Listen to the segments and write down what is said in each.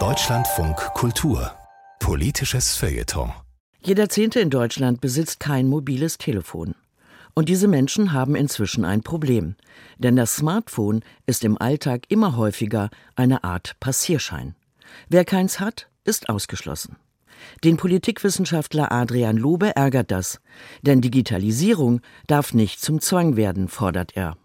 Deutschlandfunk Kultur Politisches Feuilleton Jeder Zehnte in Deutschland besitzt kein mobiles Telefon. Und diese Menschen haben inzwischen ein Problem. Denn das Smartphone ist im Alltag immer häufiger eine Art Passierschein. Wer keins hat, ist ausgeschlossen. Den Politikwissenschaftler Adrian Lobe ärgert das. Denn Digitalisierung darf nicht zum Zwang werden, fordert er.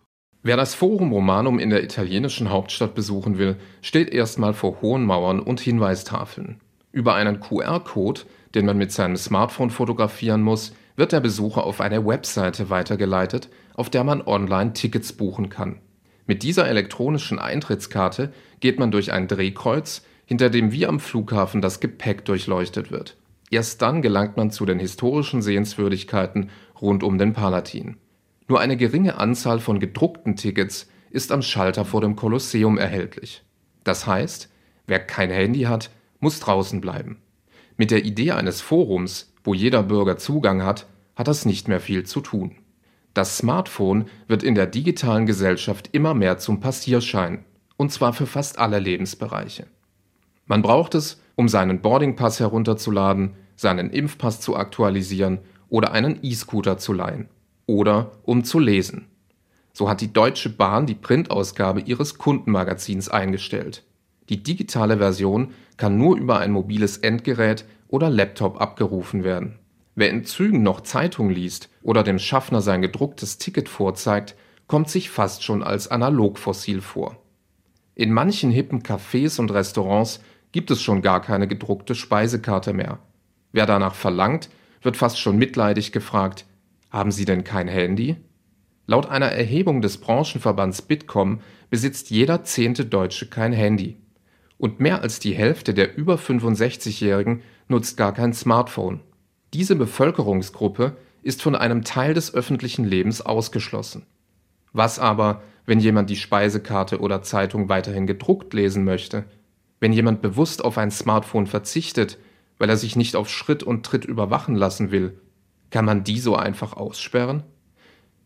Wer das Forum Romanum in der italienischen Hauptstadt besuchen will, steht erstmal vor hohen Mauern und Hinweistafeln. Über einen QR-Code, den man mit seinem Smartphone fotografieren muss, wird der Besucher auf eine Webseite weitergeleitet, auf der man online Tickets buchen kann. Mit dieser elektronischen Eintrittskarte geht man durch ein Drehkreuz, hinter dem wie am Flughafen das Gepäck durchleuchtet wird. Erst dann gelangt man zu den historischen Sehenswürdigkeiten rund um den Palatin. Nur eine geringe Anzahl von gedruckten Tickets ist am Schalter vor dem Kolosseum erhältlich. Das heißt, wer kein Handy hat, muss draußen bleiben. Mit der Idee eines Forums, wo jeder Bürger Zugang hat, hat das nicht mehr viel zu tun. Das Smartphone wird in der digitalen Gesellschaft immer mehr zum Passierschein, und zwar für fast alle Lebensbereiche. Man braucht es, um seinen Boardingpass herunterzuladen, seinen Impfpass zu aktualisieren oder einen E-Scooter zu leihen oder um zu lesen. So hat die Deutsche Bahn die Printausgabe ihres Kundenmagazins eingestellt. Die digitale Version kann nur über ein mobiles Endgerät oder Laptop abgerufen werden. Wer in Zügen noch Zeitung liest oder dem Schaffner sein gedrucktes Ticket vorzeigt, kommt sich fast schon als Analogfossil vor. In manchen hippen Cafés und Restaurants gibt es schon gar keine gedruckte Speisekarte mehr. Wer danach verlangt, wird fast schon mitleidig gefragt, haben Sie denn kein Handy? Laut einer Erhebung des Branchenverbands Bitkom besitzt jeder zehnte Deutsche kein Handy. Und mehr als die Hälfte der über 65-Jährigen nutzt gar kein Smartphone. Diese Bevölkerungsgruppe ist von einem Teil des öffentlichen Lebens ausgeschlossen. Was aber, wenn jemand die Speisekarte oder Zeitung weiterhin gedruckt lesen möchte? Wenn jemand bewusst auf ein Smartphone verzichtet, weil er sich nicht auf Schritt und Tritt überwachen lassen will kann man die so einfach aussperren?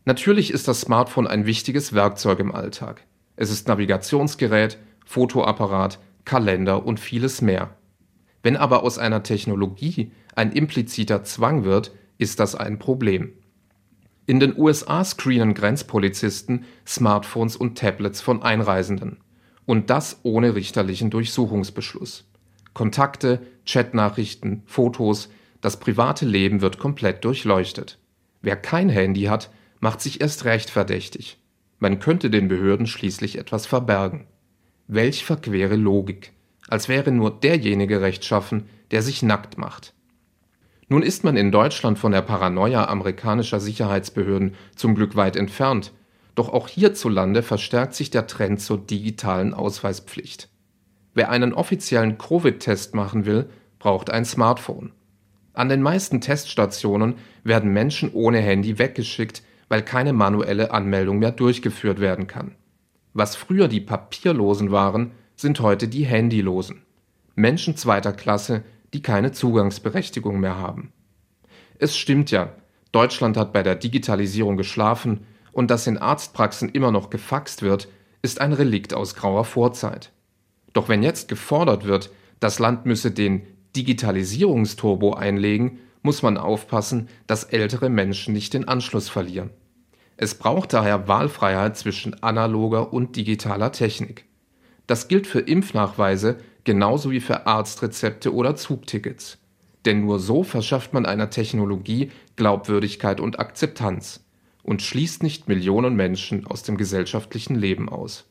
Natürlich ist das Smartphone ein wichtiges Werkzeug im Alltag. Es ist Navigationsgerät, Fotoapparat, Kalender und vieles mehr. Wenn aber aus einer Technologie ein impliziter Zwang wird, ist das ein Problem. In den USA screenen Grenzpolizisten Smartphones und Tablets von Einreisenden. Und das ohne richterlichen Durchsuchungsbeschluss. Kontakte, Chatnachrichten, Fotos, das private Leben wird komplett durchleuchtet. Wer kein Handy hat, macht sich erst recht verdächtig. Man könnte den Behörden schließlich etwas verbergen. Welch verquere Logik. Als wäre nur derjenige rechtschaffen, der sich nackt macht. Nun ist man in Deutschland von der Paranoia amerikanischer Sicherheitsbehörden zum Glück weit entfernt, doch auch hierzulande verstärkt sich der Trend zur digitalen Ausweispflicht. Wer einen offiziellen Covid-Test machen will, braucht ein Smartphone. An den meisten Teststationen werden Menschen ohne Handy weggeschickt, weil keine manuelle Anmeldung mehr durchgeführt werden kann. Was früher die Papierlosen waren, sind heute die Handylosen. Menschen zweiter Klasse, die keine Zugangsberechtigung mehr haben. Es stimmt ja, Deutschland hat bei der Digitalisierung geschlafen und dass in Arztpraxen immer noch gefaxt wird, ist ein Relikt aus grauer Vorzeit. Doch wenn jetzt gefordert wird, das Land müsse den Digitalisierungsturbo einlegen, muss man aufpassen, dass ältere Menschen nicht den Anschluss verlieren. Es braucht daher Wahlfreiheit zwischen analoger und digitaler Technik. Das gilt für Impfnachweise genauso wie für Arztrezepte oder Zugtickets. Denn nur so verschafft man einer Technologie Glaubwürdigkeit und Akzeptanz und schließt nicht Millionen Menschen aus dem gesellschaftlichen Leben aus.